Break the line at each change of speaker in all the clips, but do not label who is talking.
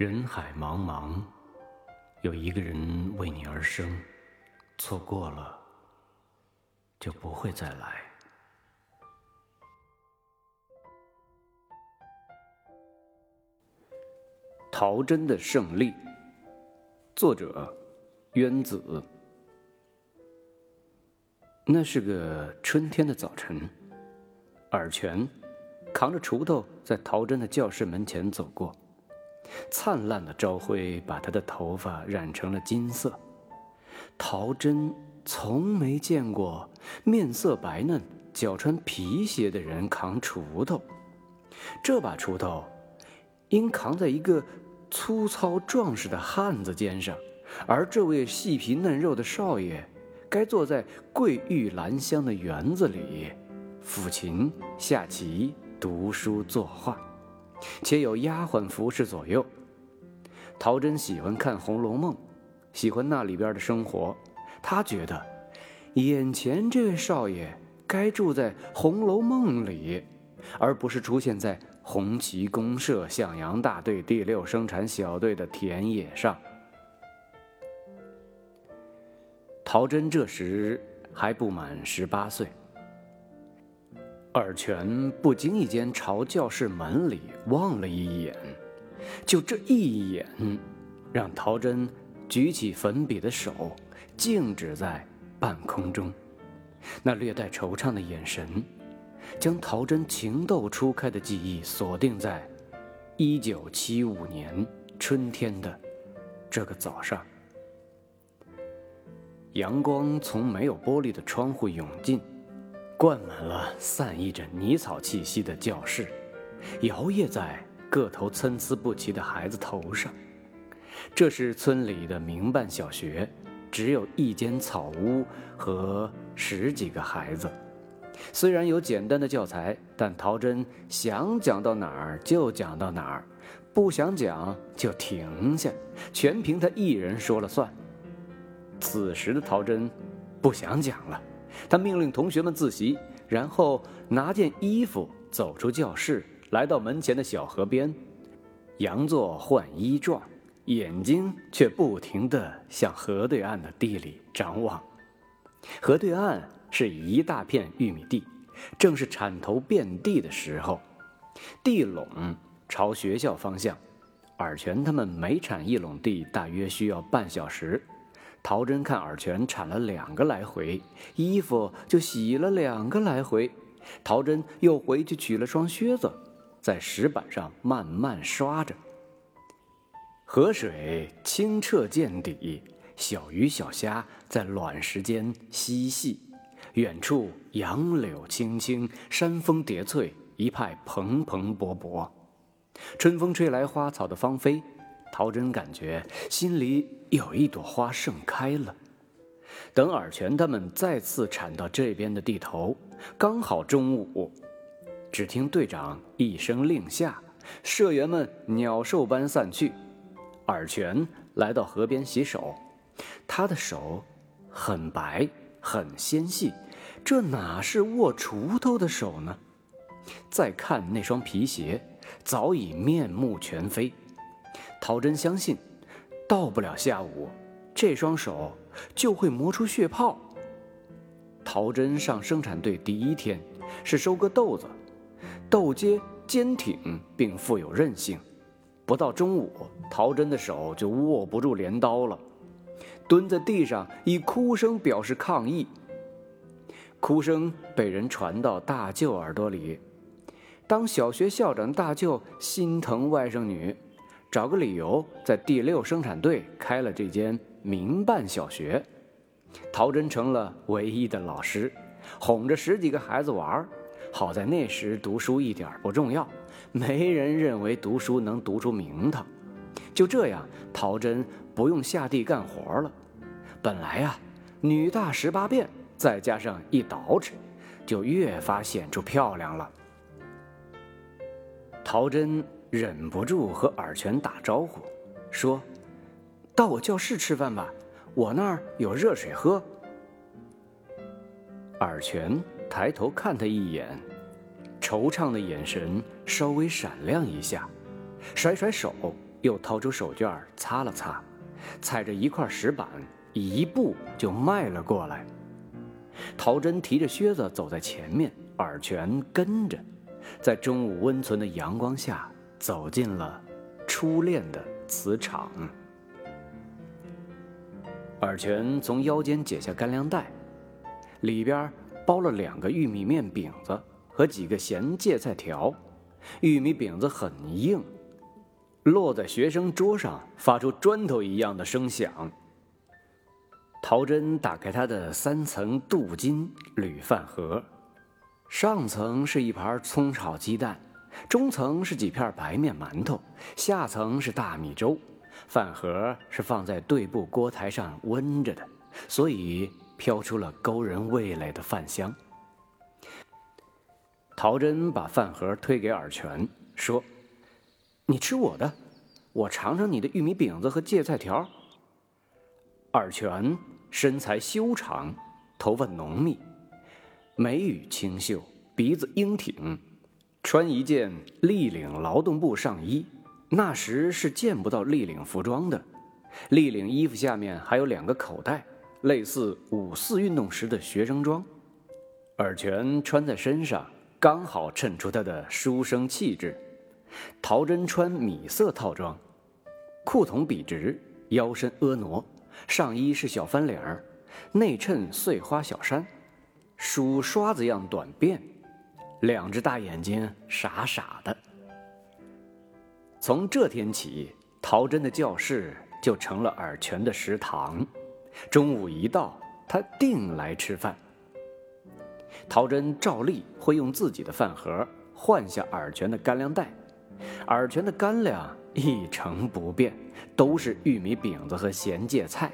人海茫茫，有一个人为你而生，错过了就不会再来。陶真的胜利，作者渊子。那是个春天的早晨，尔泉扛着锄头在陶真的教室门前走过。灿烂的朝晖把他的头发染成了金色。陶真从没见过面色白嫩、脚穿皮鞋的人扛锄头。这把锄头应扛在一个粗糙壮实的汉子肩上，而这位细皮嫩肉的少爷该坐在桂玉兰香的园子里，抚琴、下棋、读书、作画。且有丫鬟服侍左右。陶真喜欢看《红楼梦》，喜欢那里边的生活。他觉得，眼前这位少爷该住在《红楼梦》里，而不是出现在红旗公社向阳大队第六生产小队的田野上。陶真这时还不满十八岁。尔泉不经意间朝教室门里望了一眼，就这一眼，让陶真举起粉笔的手静止在半空中。那略带惆怅的眼神，将陶真情窦初开的记忆锁定在一九七五年春天的这个早上。阳光从没有玻璃的窗户涌进。灌满了散溢着泥草气息的教室，摇曳在个头参差不齐的孩子头上。这是村里的民办小学，只有一间草屋和十几个孩子。虽然有简单的教材，但陶真想讲到哪儿就讲到哪儿，不想讲就停下，全凭他一人说了算。此时的陶真不想讲了。他命令同学们自习，然后拿件衣服走出教室，来到门前的小河边，佯作换衣状，眼睛却不停地向河对岸的地里张望。河对岸是一大片玉米地，正是铲头遍地的时候。地垄朝学校方向，尔泉他们每铲一垄地大约需要半小时。陶真看耳泉铲了两个来回，衣服就洗了两个来回。陶真又回去取了双靴子，在石板上慢慢刷着。河水清澈见底，小鱼小虾在卵石间嬉戏。远处杨柳青青，山峰叠翠，一派蓬蓬勃勃。春风吹来花草的芳菲。陶真感觉心里有一朵花盛开了。等尔泉他们再次铲到这边的地头，刚好中午。只听队长一声令下，社员们鸟兽般散去。尔泉来到河边洗手，他的手很白很纤细，这哪是握锄头的手呢？再看那双皮鞋，早已面目全非。陶真相信，到不了下午，这双手就会磨出血泡。陶真上生产队第一天是收割豆子，豆秸坚挺并富有韧性。不到中午，陶真的手就握不住镰刀了，蹲在地上以哭声表示抗议。哭声被人传到大舅耳朵里，当小学校长大舅心疼外甥女。找个理由，在第六生产队开了这间民办小学，陶真成了唯一的老师，哄着十几个孩子玩好在那时读书一点不重要，没人认为读书能读出名堂。就这样，陶真不用下地干活了。本来呀，女大十八变，再加上一捯饬，就越发显出漂亮了。陶真。忍不住和尔泉打招呼，说：“到我教室吃饭吧，我那儿有热水喝。”尔泉抬头看他一眼，惆怅的眼神稍微闪亮一下，甩甩手，又掏出手绢擦了擦，踩着一块石板，一步就迈了过来。陶真提着靴子走在前面，尔泉跟着，在中午温存的阳光下，走进了初恋的磁场。尔泉从腰间解下干粮袋，里边包了两个玉米面饼子和几个咸芥菜条。玉米饼子很硬，落在学生桌上，发出砖头一样的声响。陶真打开他的三层镀金铝饭盒，上层是一盘葱炒鸡蛋，中层是几片白面馒头，下层是大米粥。饭盒是放在对布锅台上温着的，所以飘出了勾人味蕾的饭香。陶真把饭盒推给尔泉，说：“你吃我的，我尝尝你的玉米饼子和芥菜条。”尔泉身材修长，头发浓密，眉宇清秀，鼻子英挺，穿一件立领劳动布上衣。那时是见不到立领服装的，立领衣服下面还有两个口袋，类似五四运动时的学生装。尔泉穿在身上，刚好衬出他的书生气质。陶真穿米色套装，裤筒笔直，腰身婀娜，上衣是小翻领儿，内衬碎花小衫，梳刷子样短辫，两只大眼睛傻傻的。从这天起，陶真的教室就成了尔泉的食堂。中午一到，他定来吃饭。陶真照例会用自己的饭盒换下尔泉的干粮袋，尔泉的干粮一成不变，都是玉米饼子和咸芥菜。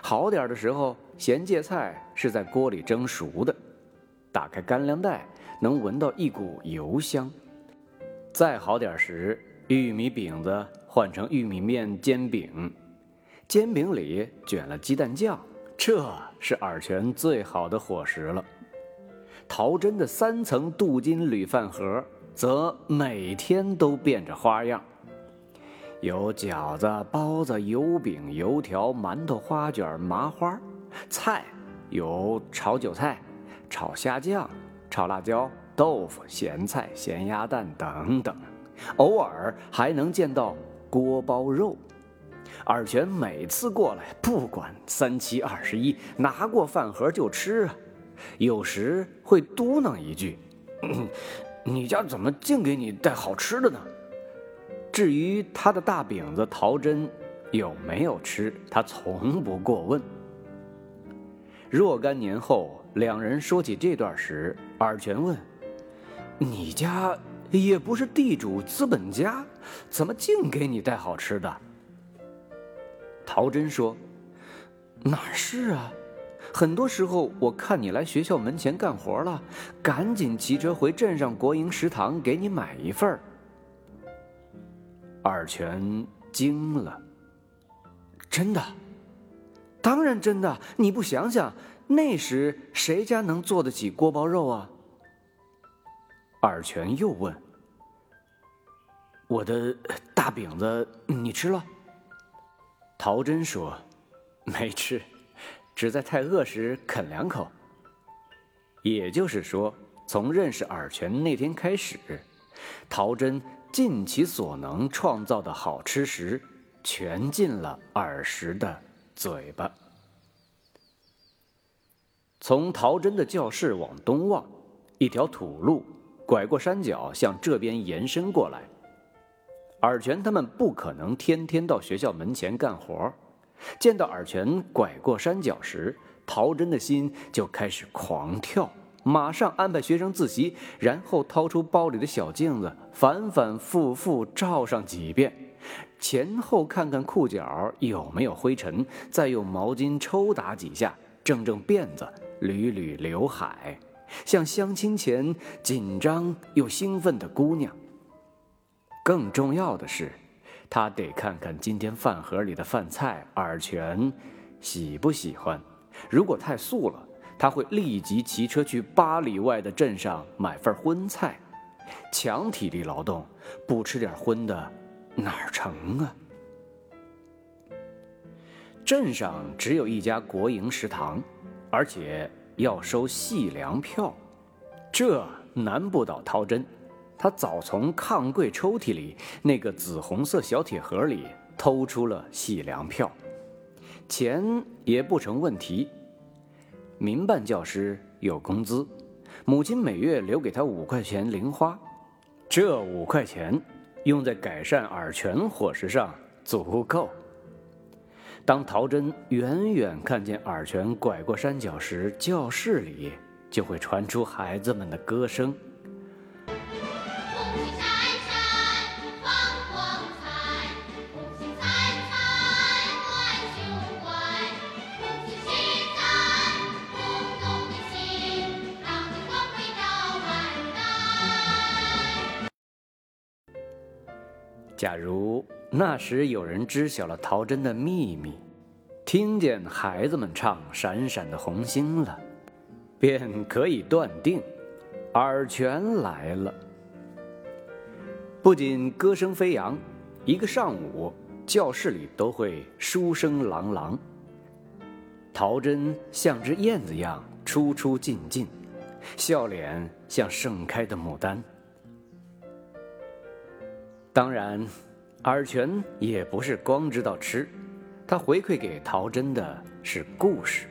好点的时候，咸芥菜是在锅里蒸熟的，打开干粮袋能闻到一股油香。再好点时，玉米饼子换成玉米面煎饼，煎饼里卷了鸡蛋酱，这是尔泉最好的伙食了。陶真的三层镀金铝饭盒则每天都变着花样，有饺子、包子、油饼、油条、馒头、花卷、麻花，菜有炒韭菜、炒虾酱、炒辣椒、豆腐、咸菜、咸鸭蛋等等。偶尔还能见到锅包肉，尔泉每次过来，不管三七二十一，拿过饭盒就吃啊。有时会嘟囔一句：“你家怎么净给你带好吃的呢？”至于他的大饼子陶真有没有吃，他从不过问。若干年后，两人说起这段时，尔泉问：“你家？”也不是地主资本家，怎么净给你带好吃的？陶真说：“哪是啊？很多时候我看你来学校门前干活了，赶紧骑车回镇上国营食堂给你买一份儿。”二泉惊了：“真的？当然真的！你不想想，那时谁家能做得起锅包肉啊？”二泉又问：“我的大饼子你吃了？”陶真说：“没吃，只在太饿时啃两口。”也就是说，从认识尔泉那天开始，陶真尽其所能创造的好吃食，全进了尔时的嘴巴。从陶真的教室往东望，一条土路。拐过山脚，向这边延伸过来。尔泉他们不可能天天到学校门前干活。见到尔泉拐过山脚时，陶真的心就开始狂跳，马上安排学生自习，然后掏出包里的小镜子，反反复复照上几遍，前后看看裤脚有没有灰尘，再用毛巾抽打几下，正正辫子，捋捋刘海。像相亲前紧张又兴奋的姑娘。更重要的是，他得看看今天饭盒里的饭菜，尔泉喜不喜欢。如果太素了，他会立即骑车去八里外的镇上买份荤菜。强体力劳动，不吃点荤的，哪儿成啊？镇上只有一家国营食堂，而且要收细粮票，这难不倒陶真。他早从炕柜抽屉里那个紫红色小铁盒里偷出了细粮票，钱也不成问题。民办教师有工资，母亲每月留给他五块钱零花，这五块钱用在改善耳泉伙食上足够。当陶真远远看见耳泉拐过山脚时，教室里就会传出孩子们的歌声。假如那时有人知晓了陶真的秘密，听见孩子们唱《闪闪的红星》了，便可以断定，耳泉来了。不仅歌声飞扬，一个上午教室里都会书声朗朗。陶真像只燕子一样出出进进，笑脸像盛开的牡丹。当然，尔泉也不是光知道吃，他回馈给陶真的是故事。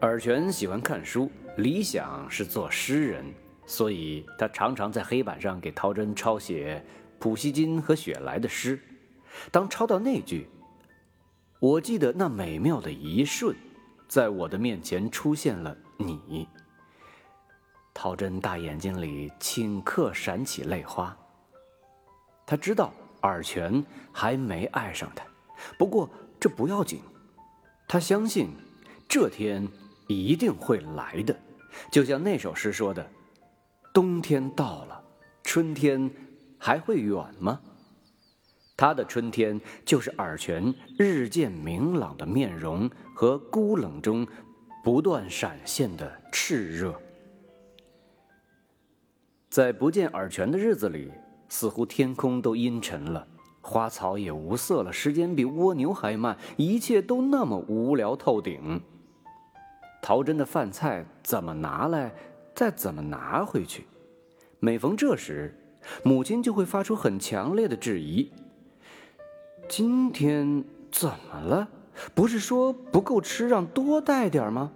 尔泉喜欢看书，理想是做诗人，所以他常常在黑板上给陶真抄写普希金和雪莱的诗。当抄到那句“我记得那美妙的一瞬，在我的面前出现了你”，陶真大眼睛里顷刻闪起泪花。他知道尔泉还没爱上他，不过这不要紧。他相信这天一定会来的，就像那首诗说的：“冬天到了，春天还会远吗？”他的春天就是尔泉日渐明朗的面容和孤冷中不断闪现的炽热。在不见尔泉的日子里。似乎天空都阴沉了，花草也无色了，时间比蜗牛还慢，一切都那么无聊透顶。陶真的饭菜怎么拿来，再怎么拿回去？每逢这时，母亲就会发出很强烈的质疑：“今天怎么了？不是说不够吃，让多带点吗？”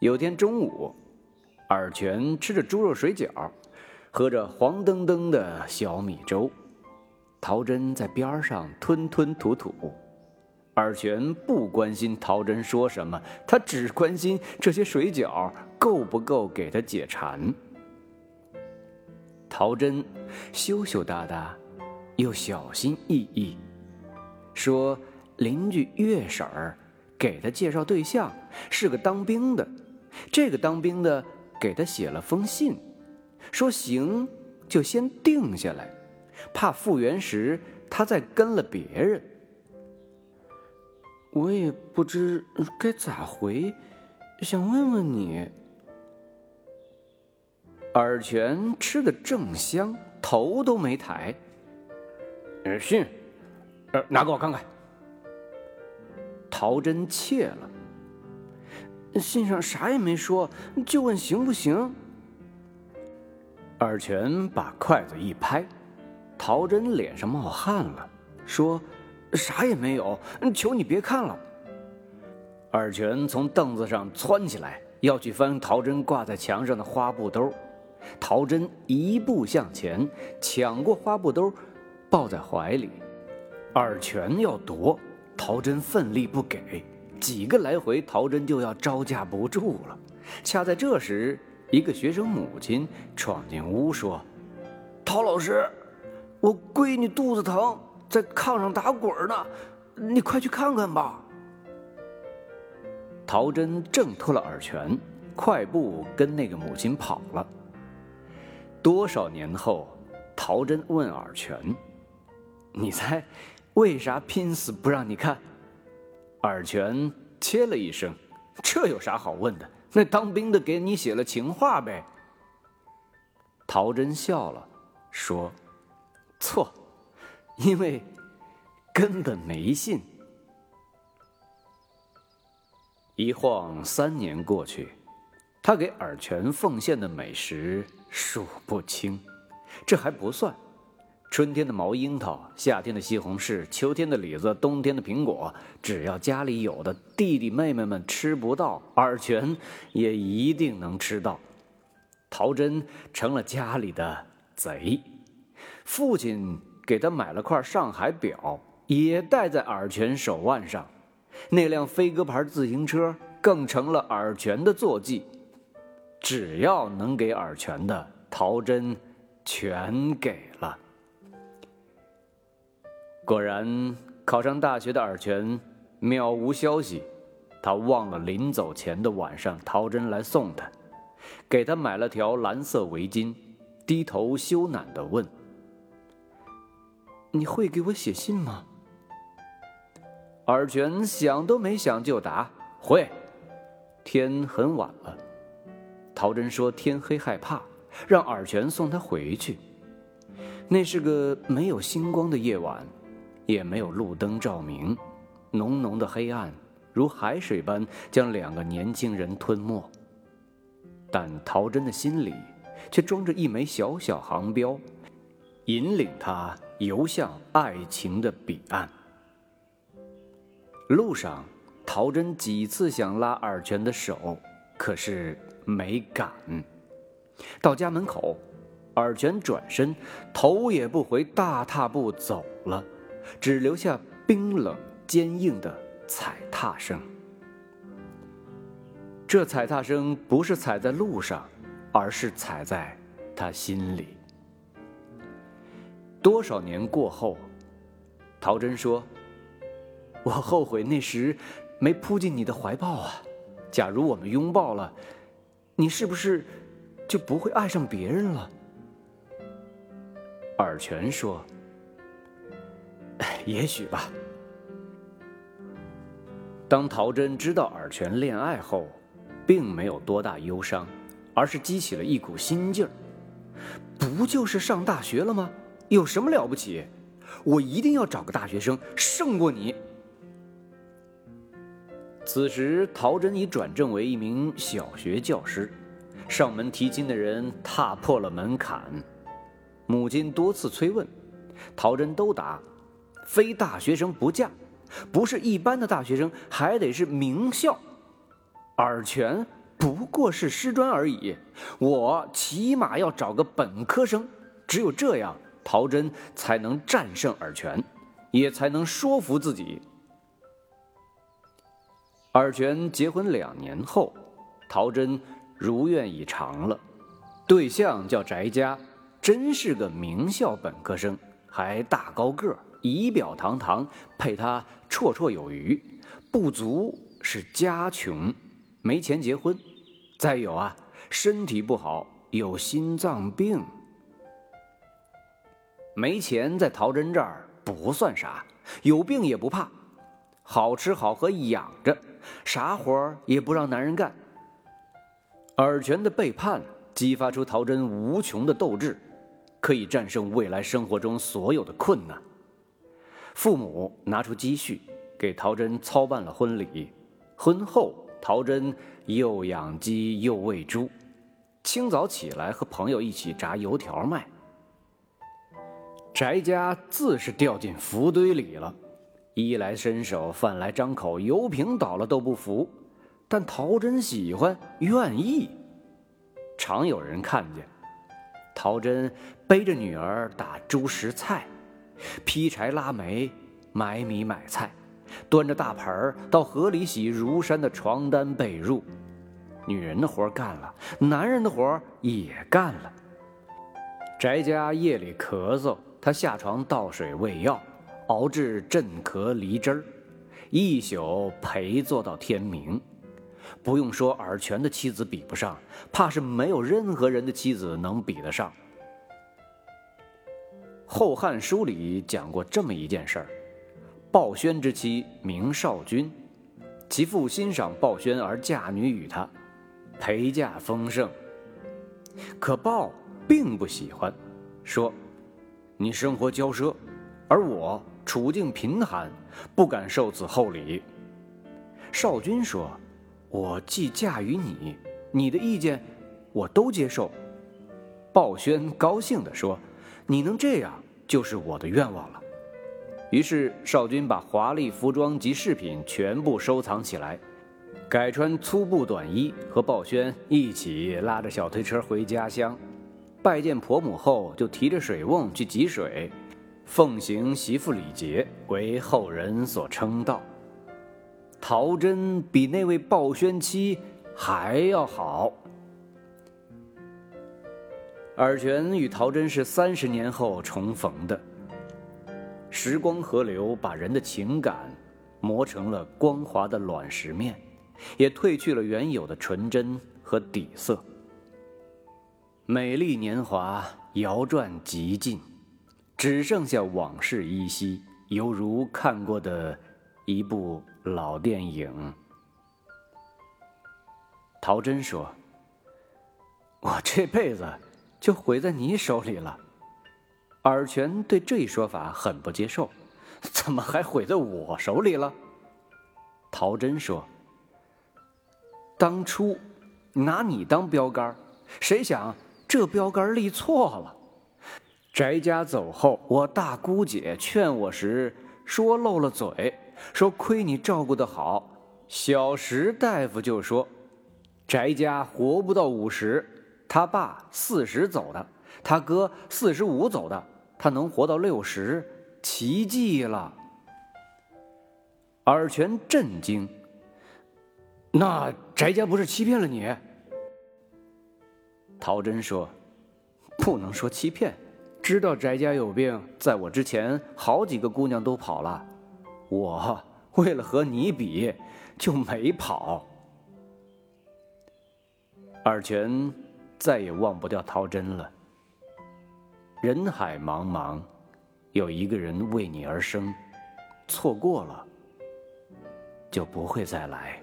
有天中午，尔泉吃着猪肉水饺。喝着黄澄澄的小米粥，陶真在边上吞吞吐吐。尔泉不关心陶真说什么，他只关心这些水饺够不够给他解馋。陶真羞羞答答，又小心翼翼，说：“邻居月婶儿给他介绍对象，是个当兵的。这个当兵的给他写了封信。”说行，就先定下来，怕复原时他再跟了别人。我也不知该咋回，想问问你。耳泉吃的正香，头都没抬。信，呃，拿给我看看。陶真怯了，信上啥也没说，就问行不行。二泉把筷子一拍，陶真脸上冒汗了，说：“啥也没有，求你别看了。”二泉从凳子上窜起来，要去翻陶真挂在墙上的花布兜。陶真一步向前，抢过花布兜，抱在怀里。二泉要夺，陶真奋力不给，几个来回，陶真就要招架不住了。恰在这时。一个学生母亲闯进屋说：“陶老师，我闺女肚子疼，在炕上打滚呢，你快去看看吧。”陶真挣脱了耳泉，快步跟那个母亲跑了。多少年后，陶真问耳泉：“你猜，为啥拼死不让你看？”耳泉切了一声：“这有啥好问的？”那当兵的给你写了情话呗。陶真笑了，说：“错，因为根本没信。一晃三年过去，他给尔泉奉献的美食数不清，这还不算。春天的毛樱桃，夏天的西红柿，秋天的李子，冬天的苹果，只要家里有的，弟弟妹妹们吃不到，尔泉也一定能吃到。陶真成了家里的贼。父亲给他买了块上海表，也戴在尔泉手腕上。那辆飞鸽牌自行车更成了尔泉的坐骑。只要能给尔泉的，陶真全给了。果然，考上大学的尔泉渺无消息。他忘了临走前的晚上，陶真来送他，给他买了条蓝色围巾，低头羞赧地问：“你会给我写信吗？”尔泉想都没想就答：“会。”天很晚了，陶真说天黑害怕，让尔泉送他回去。那是个没有星光的夜晚。也没有路灯照明，浓浓的黑暗如海水般将两个年轻人吞没。但陶真的心里却装着一枚小小航标，引领他游向爱情的彼岸。路上，陶真几次想拉尔泉的手，可是没敢。到家门口，尔泉转身，头也不回，大踏步走了。只留下冰冷坚硬的踩踏声。这踩踏声不是踩在路上，而是踩在他心里。多少年过后，陶真说：“我后悔那时没扑进你的怀抱啊！假如我们拥抱了，你是不是就不会爱上别人了？”尔泉说。也许吧。当陶真知道尔泉恋爱后，并没有多大忧伤，而是激起了一股心劲儿。不就是上大学了吗？有什么了不起？我一定要找个大学生胜过你。此时，陶真已转正为一名小学教师，上门提亲的人踏破了门槛。母亲多次催问，陶真都答。非大学生不嫁，不是一般的大学生，还得是名校。尔泉不过是师专而已，我起码要找个本科生。只有这样，陶真才能战胜尔泉，也才能说服自己。尔泉结婚两年后，陶真如愿以偿了，对象叫翟家，真是个名校本科生，还大高个儿。仪表堂堂，配他绰绰有余。不足是家穷，没钱结婚。再有啊，身体不好，有心脏病。没钱在陶真这儿不算啥，有病也不怕，好吃好喝养着，啥活儿也不让男人干。尔泉的背叛激发出陶真无穷的斗志，可以战胜未来生活中所有的困难。父母拿出积蓄，给陶真操办了婚礼。婚后，陶真又养鸡又喂猪，清早起来和朋友一起炸油条卖。翟家自是掉进福堆里了，衣来伸手，饭来张口，油瓶倒了都不服。但陶真喜欢，愿意。常有人看见，陶真背着女儿打猪食菜。劈柴、拉煤、买米、买菜，端着大盆儿到河里洗如山的床单被褥。女人的活干了，男人的活也干了。翟家夜里咳嗽，他下床倒水喂药，熬制镇咳梨汁儿，一宿陪坐到天明。不用说，尔泉的妻子比不上，怕是没有任何人的妻子能比得上。《后汉书》里讲过这么一件事儿：鲍宣之妻名少君，其父欣赏鲍宣而嫁女与他，陪嫁丰盛。可鲍并不喜欢，说：“你生活骄奢，而我处境贫寒，不敢受此厚礼。”少君说：“我既嫁于你，你的意见我都接受。”鲍宣高兴地说：“你能这样，就是我的愿望了。”于是少君把华丽服装及饰品全部收藏起来，改穿粗布短衣，和鲍宣一起拉着小推车回家乡。拜见婆母后，就提着水瓮去汲水，奉行媳妇礼节，为后人所称道。陶真比那位鲍宣妻还要好。尔泉与陶真是三十年后重逢的。时光河流把人的情感磨成了光滑的卵石面，也褪去了原有的纯真和底色。美丽年华摇转极尽，只剩下往事依稀，犹如看过的一部老电影。陶真说：“我这辈子就毁在你手里了。”尔权对这一说法很不接受，怎么还毁在我手里了？陶真说：“当初拿你当标杆，谁想这标杆立错了。翟家走后，我大姑姐劝我时说漏了嘴，说亏你照顾得好。小石大夫就说，翟家活不到五十，他爸四十走的，他哥四十五走的。”他能活到六十，奇迹了。尔权震惊。那翟家不是欺骗了你？陶真说：“不能说欺骗，知道翟家有病，在我之前，好几个姑娘都跑了，我为了和你比，就没跑。”尔泉再也忘不掉陶真了。人海茫茫，有一个人为你而生，错过了，就不会再来。